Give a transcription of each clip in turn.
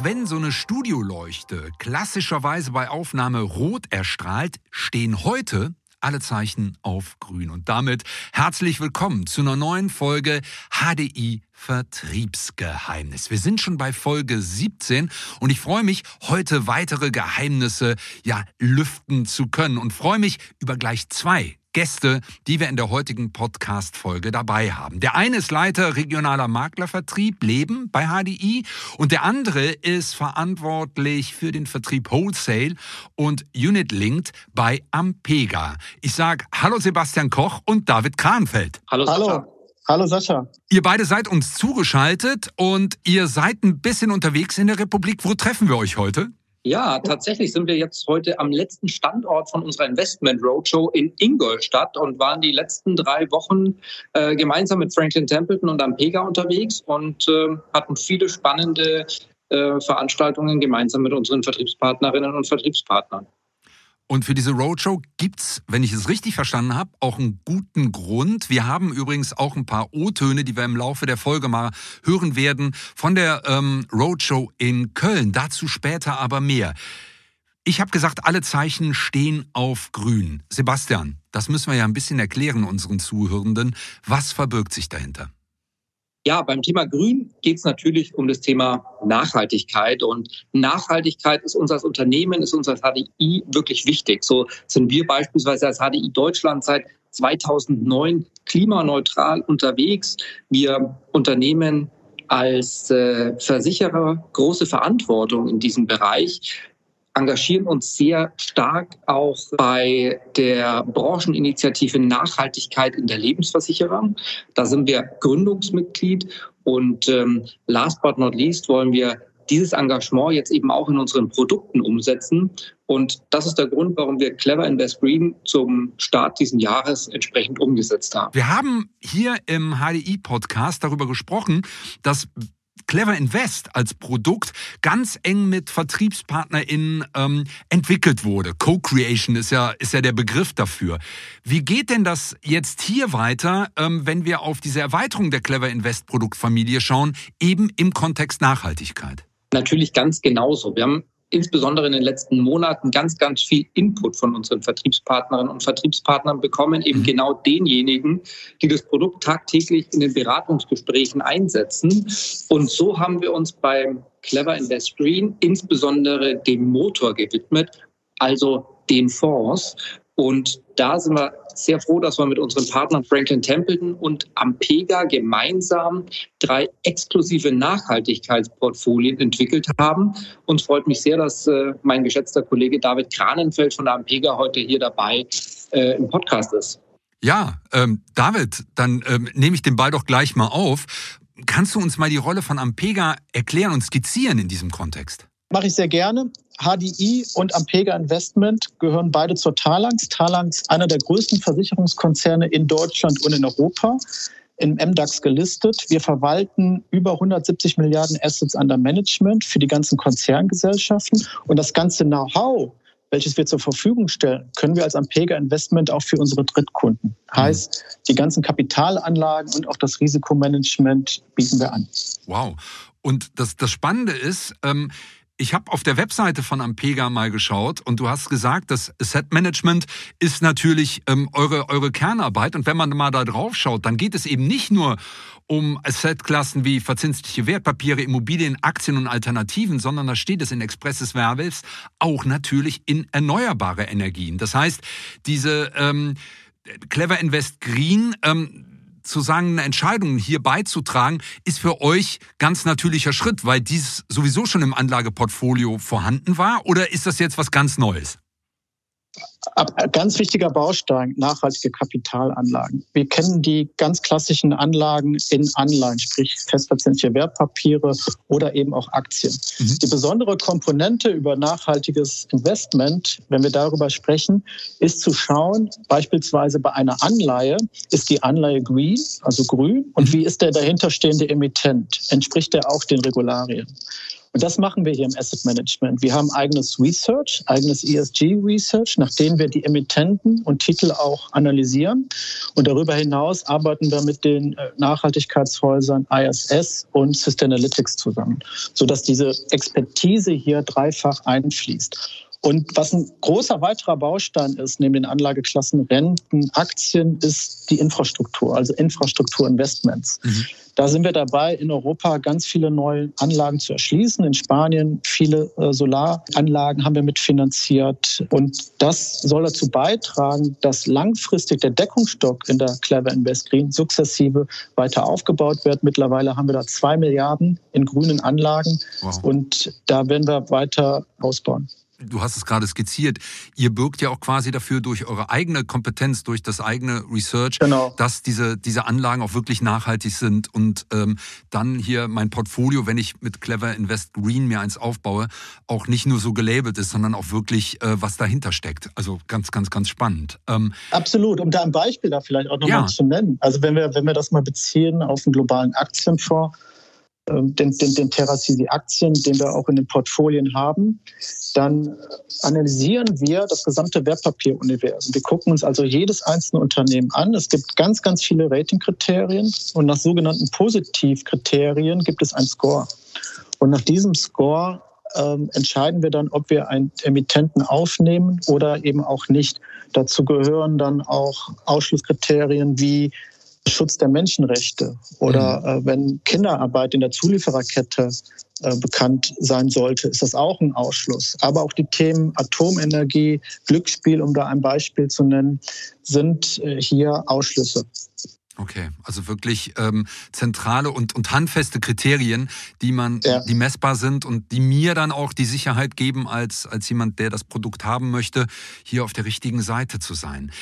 Auch wenn so eine Studioleuchte klassischerweise bei Aufnahme rot erstrahlt, stehen heute alle Zeichen auf grün. Und damit herzlich willkommen zu einer neuen Folge HDI Vertriebsgeheimnis. Wir sind schon bei Folge 17 und ich freue mich, heute weitere Geheimnisse ja lüften zu können und freue mich über gleich zwei Gäste, die wir in der heutigen Podcast-Folge dabei haben. Der eine ist Leiter regionaler Maklervertrieb Leben bei HDI und der andere ist verantwortlich für den Vertrieb Wholesale und Unit Linked bei Ampega. Ich sage Hallo Sebastian Koch und David Kranfeld. Hallo Sascha. Hallo. Hallo Sascha. Ihr beide seid uns zugeschaltet und ihr seid ein bisschen unterwegs in der Republik. Wo treffen wir euch heute? Ja, tatsächlich sind wir jetzt heute am letzten Standort von unserer Investment Roadshow in Ingolstadt und waren die letzten drei Wochen äh, gemeinsam mit Franklin Templeton und Ampega unterwegs und äh, hatten viele spannende äh, Veranstaltungen gemeinsam mit unseren Vertriebspartnerinnen und Vertriebspartnern. Und für diese Roadshow gibt's, wenn ich es richtig verstanden habe, auch einen guten Grund. Wir haben übrigens auch ein paar O-Töne, die wir im Laufe der Folge mal hören werden, von der ähm, Roadshow in Köln. Dazu später aber mehr. Ich habe gesagt, alle Zeichen stehen auf grün. Sebastian, das müssen wir ja ein bisschen erklären unseren Zuhörenden. Was verbirgt sich dahinter? Ja, beim Thema Grün geht es natürlich um das Thema Nachhaltigkeit. Und Nachhaltigkeit ist uns als Unternehmen, ist uns als HDI wirklich wichtig. So sind wir beispielsweise als HDI Deutschland seit 2009 klimaneutral unterwegs. Wir unternehmen als äh, Versicherer große Verantwortung in diesem Bereich engagieren uns sehr stark auch bei der Brancheninitiative Nachhaltigkeit in der Lebensversicherung. Da sind wir Gründungsmitglied und ähm, last but not least wollen wir dieses Engagement jetzt eben auch in unseren Produkten umsetzen. Und das ist der Grund, warum wir Clever Invest Green zum Start dieses Jahres entsprechend umgesetzt haben. Wir haben hier im HDI-Podcast darüber gesprochen, dass Clever Invest als Produkt ganz eng mit VertriebspartnerInnen ähm, entwickelt wurde. Co-Creation ist ja, ist ja der Begriff dafür. Wie geht denn das jetzt hier weiter, ähm, wenn wir auf diese Erweiterung der Clever Invest Produktfamilie schauen, eben im Kontext Nachhaltigkeit? Natürlich ganz genauso. Wir haben insbesondere in den letzten Monaten ganz, ganz viel Input von unseren Vertriebspartnerinnen und Vertriebspartnern bekommen, eben mhm. genau denjenigen, die das Produkt tagtäglich in den Beratungsgesprächen einsetzen. Und so haben wir uns beim Clever Invest Green insbesondere dem Motor gewidmet, also den Fonds. Und da sind wir sehr froh, dass wir mit unseren Partnern Franklin Templeton und Ampega gemeinsam drei exklusive Nachhaltigkeitsportfolien entwickelt haben. Und es freut mich sehr, dass äh, mein geschätzter Kollege David Kranenfeld von der Ampega heute hier dabei äh, im Podcast ist. Ja, ähm, David, dann ähm, nehme ich den Ball doch gleich mal auf. Kannst du uns mal die Rolle von Ampega erklären und skizzieren in diesem Kontext? Mache ich sehr gerne. HDI und Ampega Investment gehören beide zur Talanx. Talanx, einer der größten Versicherungskonzerne in Deutschland und in Europa, im MDAX gelistet. Wir verwalten über 170 Milliarden Assets under Management für die ganzen Konzerngesellschaften. Und das ganze Know-how, welches wir zur Verfügung stellen, können wir als Ampega Investment auch für unsere Drittkunden. Heißt, die ganzen Kapitalanlagen und auch das Risikomanagement bieten wir an. Wow. Und das, das Spannende ist, ähm, ich habe auf der Webseite von Ampega mal geschaut und du hast gesagt, das Asset Management ist natürlich ähm, eure, eure Kernarbeit. Und wenn man mal da drauf schaut, dann geht es eben nicht nur um Assetklassen wie verzinsliche Wertpapiere, Immobilien, Aktien und Alternativen, sondern da steht es in Expresses Verbes auch natürlich in erneuerbare Energien. Das heißt, diese ähm, Clever Invest Green ähm, zu sagen, eine Entscheidung hier beizutragen, ist für euch ganz natürlicher Schritt, weil dies sowieso schon im Anlageportfolio vorhanden war? Oder ist das jetzt was ganz Neues? Ganz wichtiger Baustein, nachhaltige Kapitalanlagen. Wir kennen die ganz klassischen Anlagen in Anleihen, sprich festverzinsliche Wertpapiere oder eben auch Aktien. Mhm. Die besondere Komponente über nachhaltiges Investment, wenn wir darüber sprechen, ist zu schauen, beispielsweise bei einer Anleihe, ist die Anleihe green, also grün, und mhm. wie ist der dahinterstehende Emittent? Entspricht der auch den Regularien? Und das machen wir hier im Asset Management. Wir haben eigenes Research, eigenes ESG Research, nachdem wir die Emittenten und Titel auch analysieren. Und darüber hinaus arbeiten wir mit den äh, Nachhaltigkeitshäusern ISS und Sustainalytics zusammen, sodass diese Expertise hier dreifach einfließt. Und was ein großer weiterer Baustein ist, neben den Anlageklassen Renten, Aktien, ist die Infrastruktur, also Infrastrukturinvestments. Mhm. Da sind wir dabei, in Europa ganz viele neue Anlagen zu erschließen. In Spanien viele äh, Solaranlagen haben wir mitfinanziert. Und das soll dazu beitragen, dass langfristig der Deckungsstock in der Clever Invest Green sukzessive weiter aufgebaut wird. Mittlerweile haben wir da zwei Milliarden in grünen Anlagen. Wow. Und da werden wir weiter ausbauen du hast es gerade skizziert, ihr birgt ja auch quasi dafür durch eure eigene Kompetenz, durch das eigene Research, genau. dass diese, diese Anlagen auch wirklich nachhaltig sind und ähm, dann hier mein Portfolio, wenn ich mit Clever Invest Green mir eins aufbaue, auch nicht nur so gelabelt ist, sondern auch wirklich äh, was dahinter steckt. Also ganz, ganz, ganz spannend. Ähm, Absolut. Um da ein Beispiel da vielleicht auch nochmal ja. zu nennen. Also wenn wir, wenn wir das mal beziehen auf einen globalen Aktienfonds, den, den, den Terracisi-Aktien, den wir auch in den Portfolien haben, dann analysieren wir das gesamte Wertpapieruniversum. Wir gucken uns also jedes einzelne Unternehmen an. Es gibt ganz, ganz viele Ratingkriterien und nach sogenannten Positivkriterien gibt es einen Score. Und nach diesem Score ähm, entscheiden wir dann, ob wir einen Emittenten aufnehmen oder eben auch nicht. Dazu gehören dann auch Ausschlusskriterien wie Schutz der Menschenrechte oder mhm. äh, wenn Kinderarbeit in der Zuliefererkette äh, bekannt sein sollte, ist das auch ein Ausschluss. Aber auch die Themen Atomenergie, Glücksspiel, um da ein Beispiel zu nennen, sind äh, hier Ausschlüsse. Okay, also wirklich ähm, zentrale und, und handfeste Kriterien, die man, ja. die messbar sind und die mir dann auch die Sicherheit geben, als, als jemand, der das Produkt haben möchte, hier auf der richtigen Seite zu sein.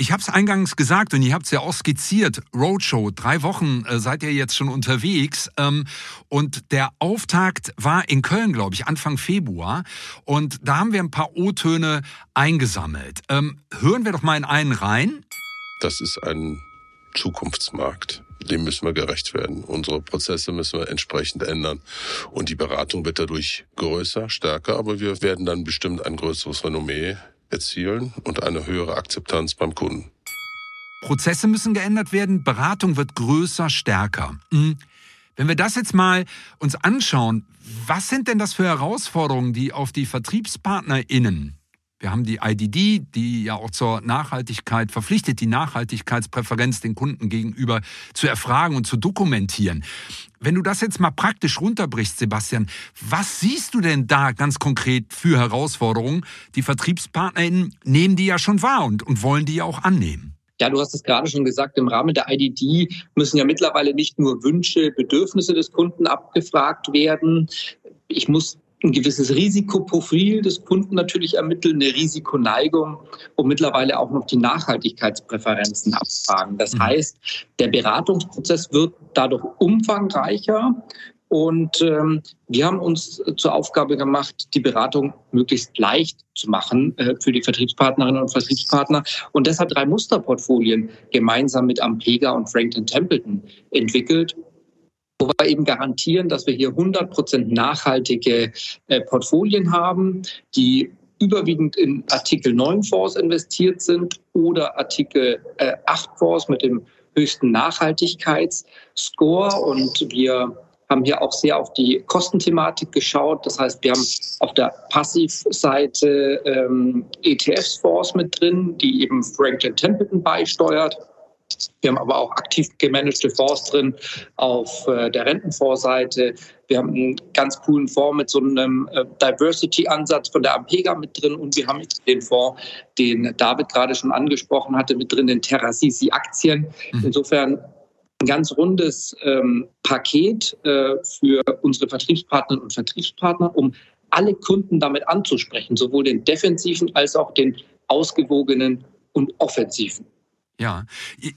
Ich habe es eingangs gesagt und ihr habt es ja auch skizziert. Roadshow, drei Wochen äh, seid ihr jetzt schon unterwegs. Ähm, und der Auftakt war in Köln, glaube ich, Anfang Februar. Und da haben wir ein paar O-Töne eingesammelt. Ähm, hören wir doch mal in einen rein. Das ist ein Zukunftsmarkt. Dem müssen wir gerecht werden. Unsere Prozesse müssen wir entsprechend ändern. Und die Beratung wird dadurch größer, stärker, aber wir werden dann bestimmt ein größeres Renommee erzielen und eine höhere Akzeptanz beim Kunden. Prozesse müssen geändert werden, Beratung wird größer, stärker. Hm. Wenn wir das jetzt mal uns anschauen, was sind denn das für Herausforderungen, die auf die VertriebspartnerInnen wir haben die IDD, die ja auch zur Nachhaltigkeit verpflichtet, die Nachhaltigkeitspräferenz den Kunden gegenüber zu erfragen und zu dokumentieren. Wenn du das jetzt mal praktisch runterbrichst, Sebastian, was siehst du denn da ganz konkret für Herausforderungen? Die VertriebspartnerInnen nehmen die ja schon wahr und, und wollen die ja auch annehmen. Ja, du hast es gerade schon gesagt, im Rahmen der IDD müssen ja mittlerweile nicht nur Wünsche, Bedürfnisse des Kunden abgefragt werden. Ich muss ein gewisses Risikoprofil des Kunden natürlich ermitteln, eine Risikoneigung und mittlerweile auch noch die Nachhaltigkeitspräferenzen abfragen. Das mhm. heißt, der Beratungsprozess wird dadurch umfangreicher und ähm, wir haben uns zur Aufgabe gemacht, die Beratung möglichst leicht zu machen äh, für die Vertriebspartnerinnen und Vertriebspartner und deshalb drei Musterportfolien gemeinsam mit Ampega und Franklin Templeton entwickelt wo wir eben garantieren, dass wir hier 100 Prozent nachhaltige äh, Portfolien haben, die überwiegend in Artikel 9 Fonds investiert sind oder Artikel äh, 8 Fonds mit dem höchsten Nachhaltigkeitsscore. Und wir haben hier auch sehr auf die Kostenthematik geschaut. Das heißt, wir haben auf der Passivseite ähm, ETFs-Fonds mit drin, die eben Franklin Templeton beisteuert. Wir haben aber auch aktiv gemanagte Fonds drin auf äh, der Rentenfondsseite. Wir haben einen ganz coolen Fonds mit so einem äh, Diversity-Ansatz von der Ampega mit drin und wir haben den Fonds, den David gerade schon angesprochen hatte, mit drin, den Terrasisi Aktien. Mhm. Insofern ein ganz rundes ähm, Paket äh, für unsere Vertriebspartnerinnen und Vertriebspartner, um alle Kunden damit anzusprechen, sowohl den defensiven als auch den ausgewogenen und offensiven. Ja,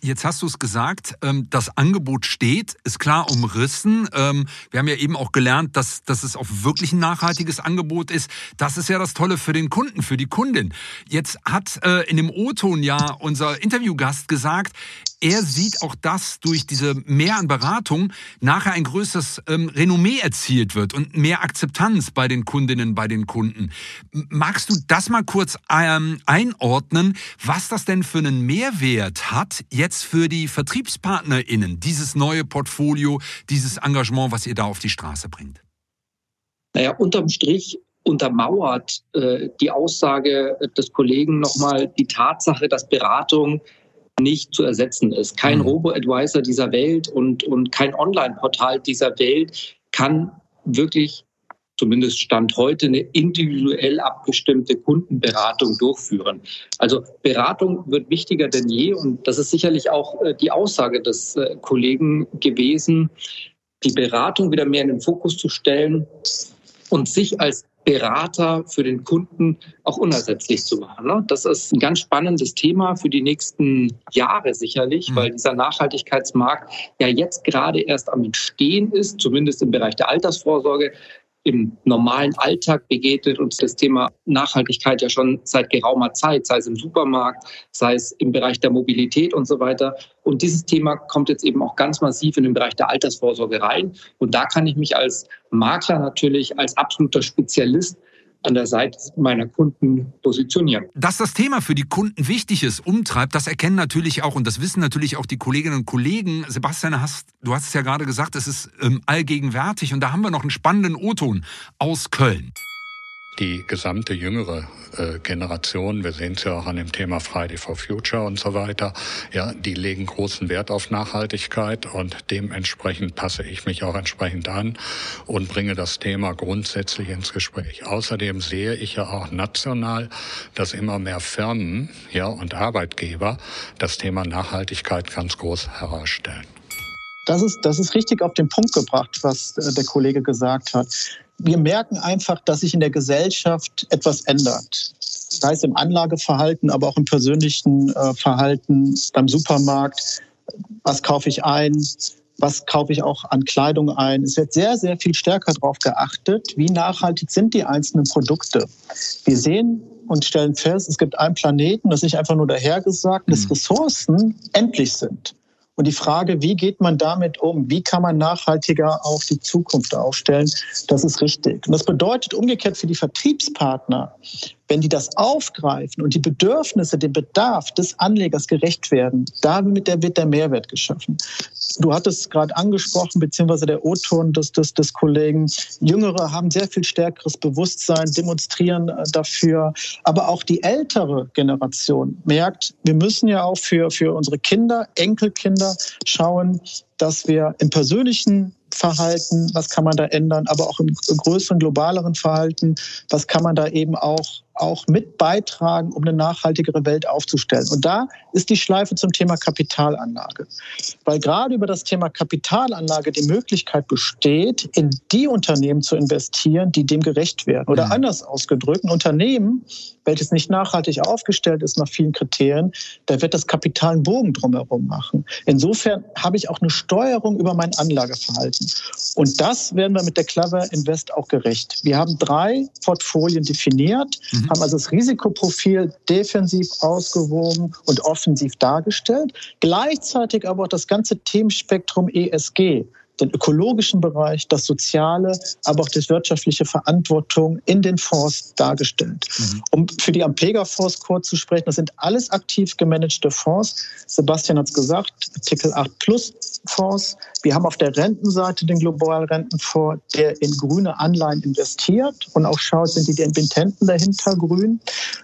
jetzt hast du es gesagt, ähm, das Angebot steht, ist klar umrissen. Ähm, wir haben ja eben auch gelernt, dass, dass es auch wirklich ein nachhaltiges Angebot ist. Das ist ja das Tolle für den Kunden, für die Kundin. Jetzt hat äh, in dem O-Ton ja unser Interviewgast gesagt, er sieht auch, dass durch diese Mehr an Beratung nachher ein größeres ähm, Renommee erzielt wird und mehr Akzeptanz bei den Kundinnen, bei den Kunden. Magst du das mal kurz einordnen, was das denn für einen Mehrwert hat jetzt für die VertriebspartnerInnen, dieses neue Portfolio, dieses Engagement, was ihr da auf die Straße bringt? Naja, unterm Strich untermauert äh, die Aussage des Kollegen nochmal die Tatsache, dass Beratung nicht zu ersetzen ist. Kein mhm. Robo-Advisor dieser Welt und, und kein Online-Portal dieser Welt kann wirklich, zumindest Stand heute, eine individuell abgestimmte Kundenberatung durchführen. Also Beratung wird wichtiger denn je und das ist sicherlich auch äh, die Aussage des äh, Kollegen gewesen, die Beratung wieder mehr in den Fokus zu stellen und sich als Berater für den Kunden auch unersetzlich zu machen. Ne? Das ist ein ganz spannendes Thema für die nächsten Jahre sicherlich, mhm. weil dieser Nachhaltigkeitsmarkt ja jetzt gerade erst am Entstehen ist, zumindest im Bereich der Altersvorsorge im normalen Alltag begegnet uns das Thema Nachhaltigkeit ja schon seit geraumer Zeit, sei es im Supermarkt, sei es im Bereich der Mobilität und so weiter. Und dieses Thema kommt jetzt eben auch ganz massiv in den Bereich der Altersvorsorge rein. Und da kann ich mich als Makler natürlich als absoluter Spezialist an der Seite meiner Kunden positionieren. Dass das Thema für die Kunden wichtig ist, umtreibt, das erkennen natürlich auch und das wissen natürlich auch die Kolleginnen und Kollegen. Sebastian, hast, du hast es ja gerade gesagt, es ist ähm, allgegenwärtig und da haben wir noch einen spannenden O-Ton aus Köln die gesamte jüngere äh, Generation, wir sehen es ja auch an dem Thema Friday for Future und so weiter, ja, die legen großen Wert auf Nachhaltigkeit und dementsprechend passe ich mich auch entsprechend an und bringe das Thema grundsätzlich ins Gespräch. Außerdem sehe ich ja auch national, dass immer mehr Firmen, ja, und Arbeitgeber das Thema Nachhaltigkeit ganz groß herausstellen. Das ist, das ist richtig auf den Punkt gebracht, was äh, der Kollege gesagt hat wir merken einfach, dass sich in der Gesellschaft etwas ändert. Sei es im Anlageverhalten, aber auch im persönlichen äh, Verhalten beim Supermarkt. Was kaufe ich ein? Was kaufe ich auch an Kleidung ein? Es wird sehr, sehr viel stärker darauf geachtet, wie nachhaltig sind die einzelnen Produkte. Wir sehen und stellen fest, es gibt einen Planeten, das ist nicht einfach nur dahergesagt, dass mhm. Ressourcen endlich sind. Und die Frage, wie geht man damit um? Wie kann man nachhaltiger auf die Zukunft aufstellen? Das ist richtig. Und das bedeutet umgekehrt für die Vertriebspartner, wenn die das aufgreifen und die Bedürfnisse, dem Bedarf des Anlegers gerecht werden, damit wird der Mehrwert geschaffen. Du hattest gerade angesprochen, beziehungsweise der O-Ton des, des, des Kollegen, Jüngere haben sehr viel stärkeres Bewusstsein, demonstrieren äh, dafür. Aber auch die ältere Generation merkt, wir müssen ja auch für, für unsere Kinder, Enkelkinder schauen, dass wir im persönlichen Verhalten, was kann man da ändern, aber auch im größeren, globaleren Verhalten, was kann man da eben auch auch mit beitragen, um eine nachhaltigere Welt aufzustellen. Und da ist die Schleife zum Thema Kapitalanlage. Weil gerade über das Thema Kapitalanlage die Möglichkeit besteht, in die Unternehmen zu investieren, die dem gerecht werden. Oder mhm. anders ausgedrückt, ein Unternehmen, welches nicht nachhaltig aufgestellt ist nach vielen Kriterien, da wird das Kapital einen Bogen drumherum machen. Insofern habe ich auch eine Steuerung über mein Anlageverhalten. Und das werden wir mit der Clever Invest auch gerecht. Wir haben drei Portfolien definiert. Mhm haben also das Risikoprofil defensiv ausgewogen und offensiv dargestellt, gleichzeitig aber auch das ganze Themenspektrum ESG den ökologischen Bereich, das soziale, aber auch die wirtschaftliche Verantwortung in den Fonds dargestellt. Mhm. Um für die Ampega-Fonds kurz zu sprechen, das sind alles aktiv gemanagte Fonds. Sebastian hat es gesagt, Artikel 8 Plus Fonds. Wir haben auf der Rentenseite den Global Rentenfonds, der in grüne Anleihen investiert und auch schaut, sind die Emittenten dahinter grün.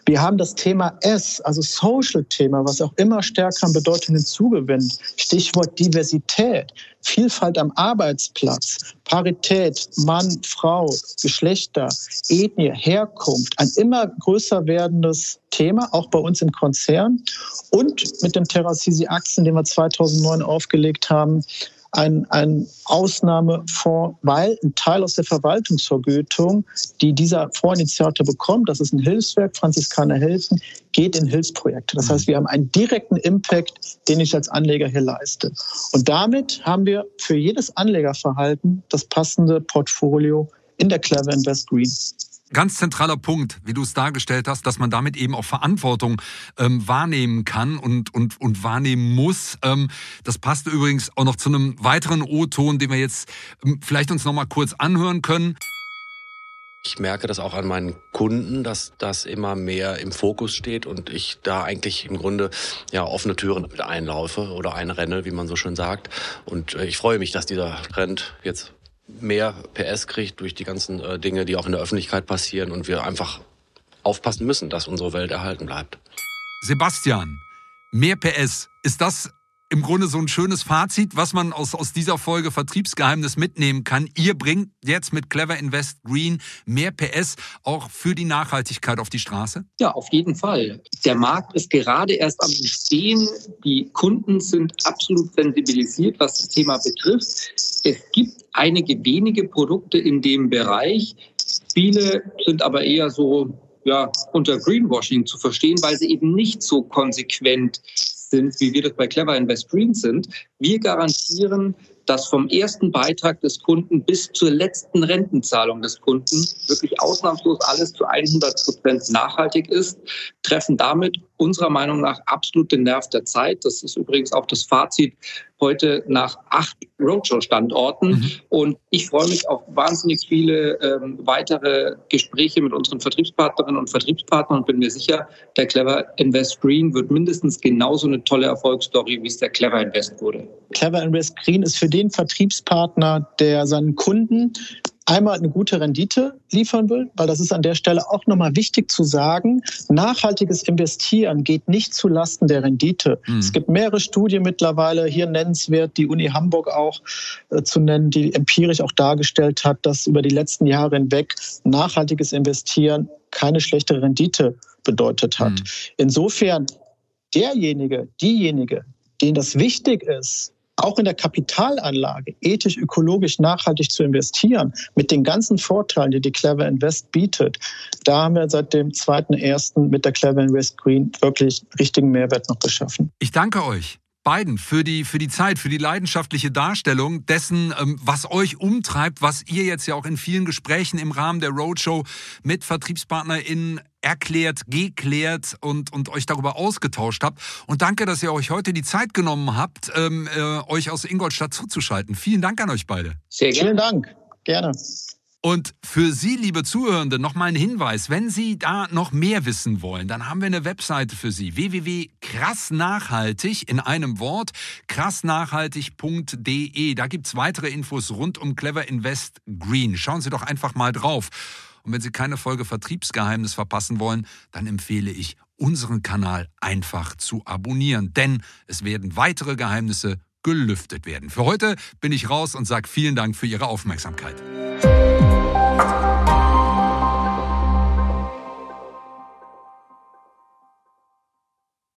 Wir haben das Thema S, also Social-Thema, was auch immer stärker an Bedeutung hinzugewinnt. Stichwort Diversität. Vielfalt am Arbeitsplatz, Parität, Mann, Frau, Geschlechter, Ethnie, Herkunft, ein immer größer werdendes Thema, auch bei uns im Konzern. Und mit dem Terracisi Aktien, den wir 2009 aufgelegt haben, ein, ein Ausnahmefonds, weil ein Teil aus der Verwaltungsvergütung, die dieser Fondsinitiator bekommt, das ist ein Hilfswerk, Franziskaner helfen, geht in Hilfsprojekte. Das heißt, wir haben einen direkten Impact, den ich als Anleger hier leiste. Und damit haben wir für jedes Anlegerverhalten das passende Portfolio in der Clever Invest Green. Ganz zentraler Punkt, wie du es dargestellt hast, dass man damit eben auch Verantwortung ähm, wahrnehmen kann und, und, und wahrnehmen muss. Ähm, das passt übrigens auch noch zu einem weiteren O-Ton, den wir jetzt ähm, vielleicht uns noch mal kurz anhören können. Ich merke das auch an meinen Kunden, dass das immer mehr im Fokus steht und ich da eigentlich im Grunde ja offene Türen mit einlaufe oder einrenne, wie man so schön sagt. Und äh, ich freue mich, dass dieser Trend jetzt mehr PS kriegt durch die ganzen äh, Dinge, die auch in der Öffentlichkeit passieren und wir einfach aufpassen müssen, dass unsere Welt erhalten bleibt. Sebastian, mehr PS, ist das im Grunde so ein schönes Fazit, was man aus, aus dieser Folge Vertriebsgeheimnis mitnehmen kann. Ihr bringt jetzt mit Clever Invest Green mehr PS auch für die Nachhaltigkeit auf die Straße? Ja, auf jeden Fall. Der Markt ist gerade erst am Entstehen. Die Kunden sind absolut sensibilisiert, was das Thema betrifft. Es gibt einige wenige Produkte in dem Bereich. Viele sind aber eher so ja, unter Greenwashing zu verstehen, weil sie eben nicht so konsequent sind, wie wir das bei Clever Invest Green sind. Wir garantieren, dass vom ersten Beitrag des Kunden bis zur letzten Rentenzahlung des Kunden wirklich ausnahmslos alles zu 100 Prozent nachhaltig ist, treffen damit unserer Meinung nach absolut den Nerv der Zeit. Das ist übrigens auch das Fazit heute nach acht Roadshow-Standorten. Mhm. Und ich freue mich auf wahnsinnig viele ähm, weitere Gespräche mit unseren Vertriebspartnerinnen und Vertriebspartnern und bin mir sicher, der Clever Invest Green wird mindestens genauso eine tolle Erfolgsstory, wie es der Clever Invest wurde. Clever Invest Green ist für den Vertriebspartner, der seinen Kunden einmal eine gute Rendite liefern will, weil das ist an der Stelle auch nochmal wichtig zu sagen. Nachhaltiges Investieren geht nicht zu Lasten der Rendite. Mhm. Es gibt mehrere Studien mittlerweile, hier nennenswert die Uni Hamburg auch äh, zu nennen, die empirisch auch dargestellt hat, dass über die letzten Jahre hinweg nachhaltiges Investieren keine schlechte Rendite bedeutet hat. Mhm. Insofern derjenige, diejenige, denen das wichtig ist, auch in der Kapitalanlage ethisch, ökologisch, nachhaltig zu investieren, mit den ganzen Vorteilen, die die Clever Invest bietet, da haben wir seit dem 2.1. mit der Clever Invest Green wirklich richtigen Mehrwert noch geschaffen. Ich danke euch beiden für die, für die Zeit, für die leidenschaftliche Darstellung dessen, ähm, was euch umtreibt, was ihr jetzt ja auch in vielen Gesprächen im Rahmen der Roadshow mit VertriebspartnerInnen erklärt, geklärt und, und euch darüber ausgetauscht habt. Und danke, dass ihr euch heute die Zeit genommen habt, ähm, äh, euch aus Ingolstadt zuzuschalten. Vielen Dank an euch beide. Sehr gerne. Vielen Dank. Gerne. Und für Sie, liebe Zuhörende, noch mal ein Hinweis. Wenn Sie da noch mehr wissen wollen, dann haben wir eine Webseite für Sie. www.krassnachhaltig in einem Wort, krassnachhaltig.de. Da gibt's weitere Infos rund um Clever Invest Green. Schauen Sie doch einfach mal drauf. Und wenn Sie keine Folge Vertriebsgeheimnis verpassen wollen, dann empfehle ich, unseren Kanal einfach zu abonnieren. Denn es werden weitere Geheimnisse gelüftet werden. Für heute bin ich raus und sage vielen Dank für Ihre Aufmerksamkeit.